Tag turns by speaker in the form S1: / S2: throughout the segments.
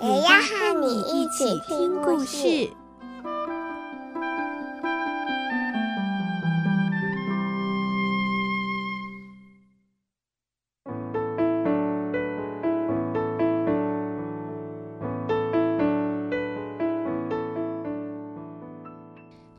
S1: 也要和你一起听故事。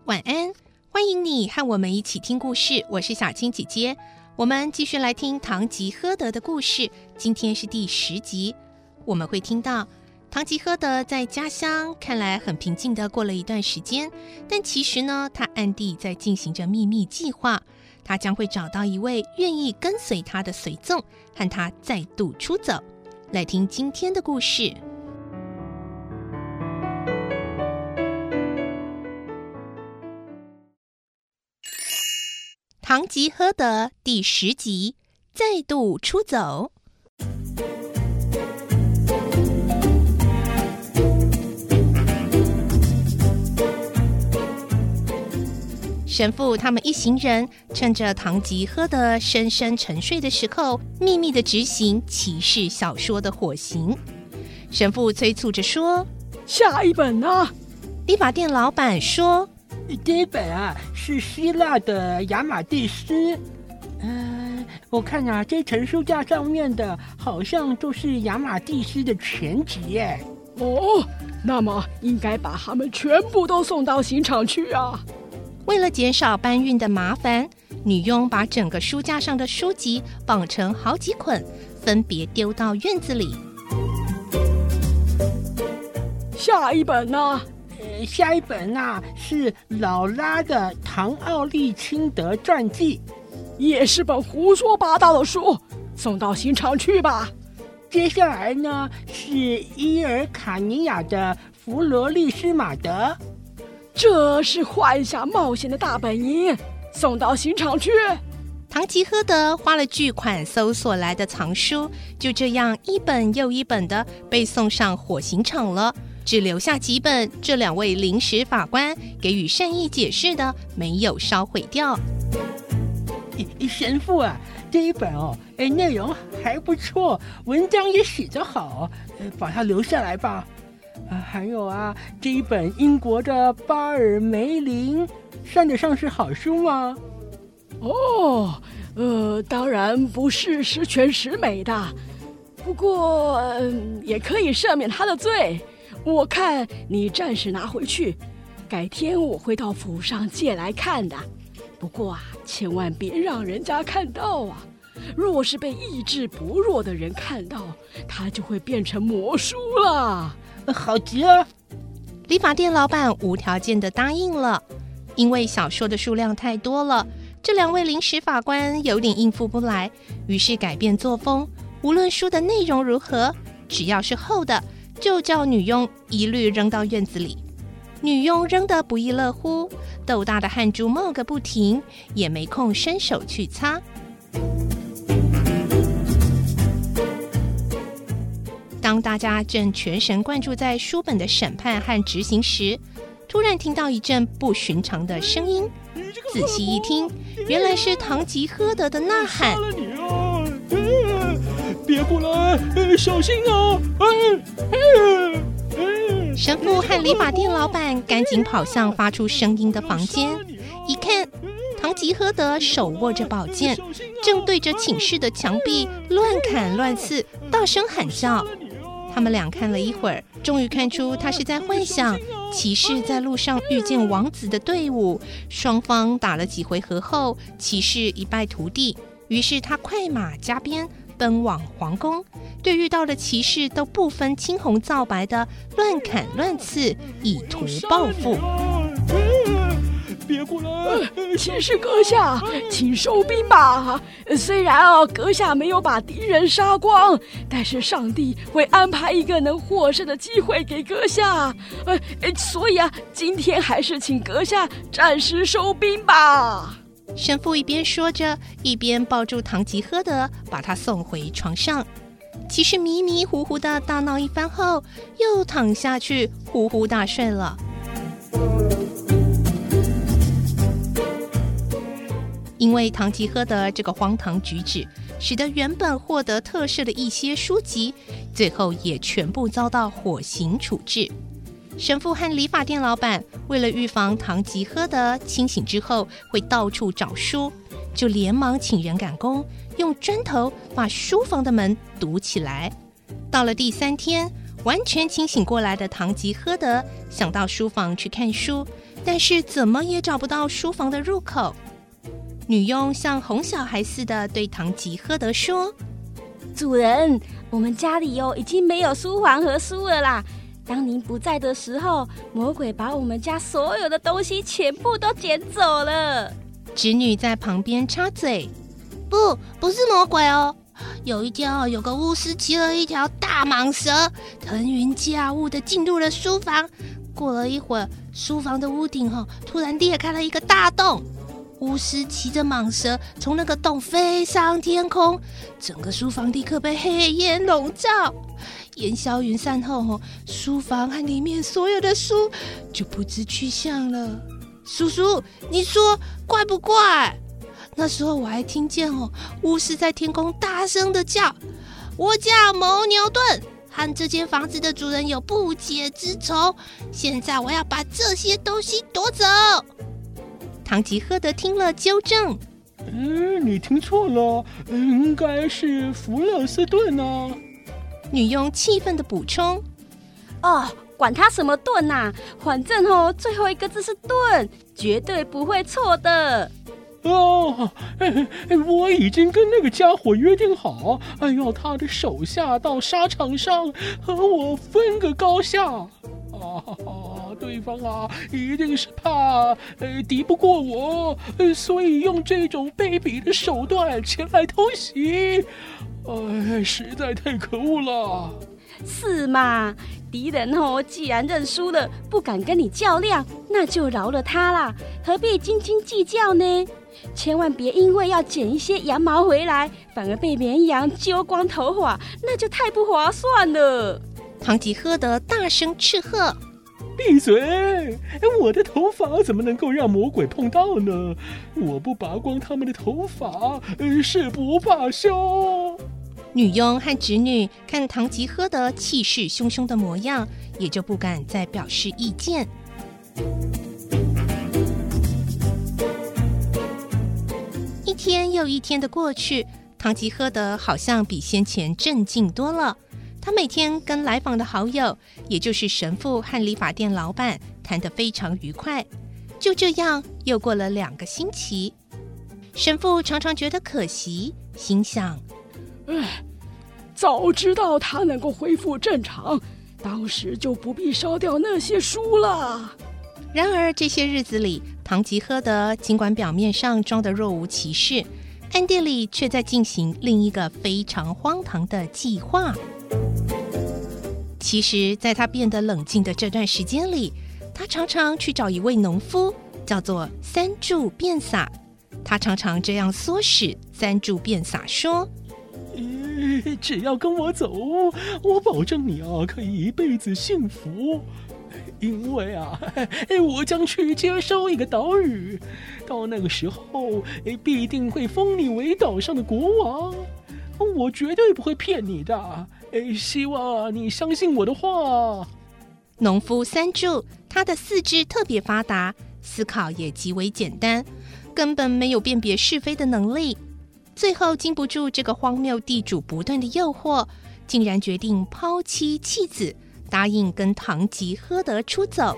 S2: 晚安，欢迎你和我们一起听故事。我是小青姐姐，我们继续来听《堂吉诃德》的故事。今天是第十集，我们会听到唐吉诃德在家乡看来很平静的过了一段时间，但其实呢，他暗地在进行着秘密计划。他将会找到一位愿意跟随他的随从，和他再度出走。来听今天的故事。《唐吉诃德》第十集，再度出走。神父他们一行人趁着堂吉诃德深深沉睡的时候，秘密的执行骑士小说的火刑。神父催促着说：“
S3: 下一本呢？”
S2: 理发店老板说。
S4: 第一本啊是希腊的亚马蒂斯，嗯、呃，我看啊这层书架上面的好像都是亚马蒂斯的全集耶。
S3: 哦，那么应该把他们全部都送到刑场去啊。
S2: 为了减少搬运的麻烦，女佣把整个书架上的书籍绑成好几捆，分别丢到院子里。
S3: 下一本呢？
S4: 下一本啊是老拉的唐奥利钦德传记，
S3: 也是本胡说八道的书，送到刑场去吧。
S4: 接下来呢是伊尔卡尼亚的弗罗利斯马德，
S3: 这是幻想冒险的大本营，送到刑场去。
S2: 唐吉诃德花了巨款搜索来的藏书，就这样一本又一本的被送上火刑场了。只留下几本，这两位临时法官给予善意解释的，没有烧毁掉。
S4: 神父啊，这一本哦，哎，内容还不错，文章也写得好，把它留下来吧。啊，还有啊，这一本英国的巴尔梅林，算得上是好书吗？
S3: 哦，呃，当然不是十全十美的，不过，呃，也可以赦免他的罪。我看你暂时拿回去，改天我会到府上借来看的。不过啊，千万别让人家看到啊！若是被意志薄弱的人看到，他就会变成魔书了。
S4: 好极了！
S2: 理发店老板无条件的答应了，因为小说的数量太多了，这两位临时法官有点应付不来，于是改变作风，无论书的内容如何，只要是厚的。就叫女佣一律扔到院子里，女佣扔得不亦乐乎，豆大的汗珠冒个不停，也没空伸手去擦。当大家正全神贯注在书本的审判和执行时，突然听到一阵不寻常的声音，仔细一听，原来是堂吉诃德的呐喊。
S3: 别过来，小心啊！
S2: 神父和理发店老板赶紧跑向发出声音的房间，一看，堂吉诃德手握着宝剑，正对着寝室的墙壁乱砍乱刺，大声喊叫。他们俩看了一会儿，终于看出他是在幻想骑士在路上遇见王子的队伍。双方打了几回合后，骑士一败涂地，于是他快马加鞭。奔往皇宫，对遇到的骑士都不分青红皂白的乱砍乱刺，以图报复。
S5: 别过来！
S3: 骑士阁下，请收兵吧。虽然啊，阁下没有把敌人杀光，但是上帝会安排一个能获胜的机会给阁下。呃，所以啊，今天还是请阁下暂时收兵吧。
S2: 神父一边说着，一边抱住唐吉诃德，把他送回床上。骑士迷迷糊糊的大闹一番后，又躺下去呼呼大睡了。因为唐吉诃德这个荒唐举止，使得原本获得特赦的一些书籍，最后也全部遭到火刑处置。神父和理发店老板为了预防唐吉诃德清醒之后会到处找书，就连忙请人赶工，用砖头把书房的门堵起来。到了第三天，完全清醒过来的唐吉诃德想到书房去看书，但是怎么也找不到书房的入口。女佣像哄小孩似的对唐吉诃德说：“
S6: 主人，我们家里哦已经没有书房和书了啦。当您不在的时候，魔鬼把我们家所有的东西全部都捡走了。”
S2: 侄女在旁边插嘴。
S7: 不，不是魔鬼哦。有一天哦，有个巫师骑了一条大蟒蛇，腾云驾雾的进入了书房。过了一会儿，书房的屋顶哈突然裂开了一个大洞，巫师骑着蟒蛇从那个洞飞上天空，整个书房立刻被黑烟笼罩。烟消云散后，书房和里面所有的书就不知去向了。叔叔，你说怪不怪？那时候我还听见哦，巫师在天空大声的叫：“我叫谋牛顿，和这间房子的主人有不解之仇。现在我要把这些东西夺走。”
S2: 唐吉诃德听了纠正：“
S5: 嗯，你听错了，应该是弗勒斯顿呢、啊。”
S2: 女佣气愤的补充：“
S6: 哦，管他什么顿呐、啊，反正哦，最后一个字是顿，绝对不会错的。”
S5: 哦，哎，我已经跟那个家伙约定好，哎，要他的手下到沙场上和我分个高下。啊，对方啊，一定是怕呃敌不过我，所以用这种卑鄙的手段前来偷袭。哎，实在太可恶了。
S6: 是嘛？敌人哦，既然认输了，不敢跟你较量，那就饶了他啦，何必斤斤计较呢？千万别因为要捡一些羊毛回来，反而被绵羊揪光头发，那就太不划算了。
S2: 唐吉诃德大声斥喝：“
S5: 闭嘴！我的头发怎么能够让魔鬼碰到呢？我不拔光他们的头发，誓不罢休。”
S2: 女佣和侄女看唐吉诃德气势汹汹的模样，也就不敢再表示意见。一天又一天的过去，唐吉诃德好像比先前镇静多了。他每天跟来访的好友，也就是神父和理发店老板，谈得非常愉快。就这样又过了两个星期，神父常常觉得可惜，心想。
S3: 唉，早知道他能够恢复正常，当时就不必烧掉那些书了。
S2: 然而这些日子里，唐吉诃德尽管表面上装得若无其事，暗地里却在进行另一个非常荒唐的计划。其实，在他变得冷静的这段时间里，他常常去找一位农夫，叫做三柱变撒。他常常这样唆使三柱变撒说。
S5: 只要跟我走，我保证你啊可以一辈子幸福。因为啊，我将去接收一个岛屿，到那个时候，必定会封你为岛上的国王。我绝对不会骗你的，希望你相信我的话。
S2: 农夫三柱，他的四肢特别发达，思考也极为简单，根本没有辨别是非的能力。最后经不住这个荒谬地主不断的诱惑，竟然决定抛妻弃子，答应跟堂吉诃德出走。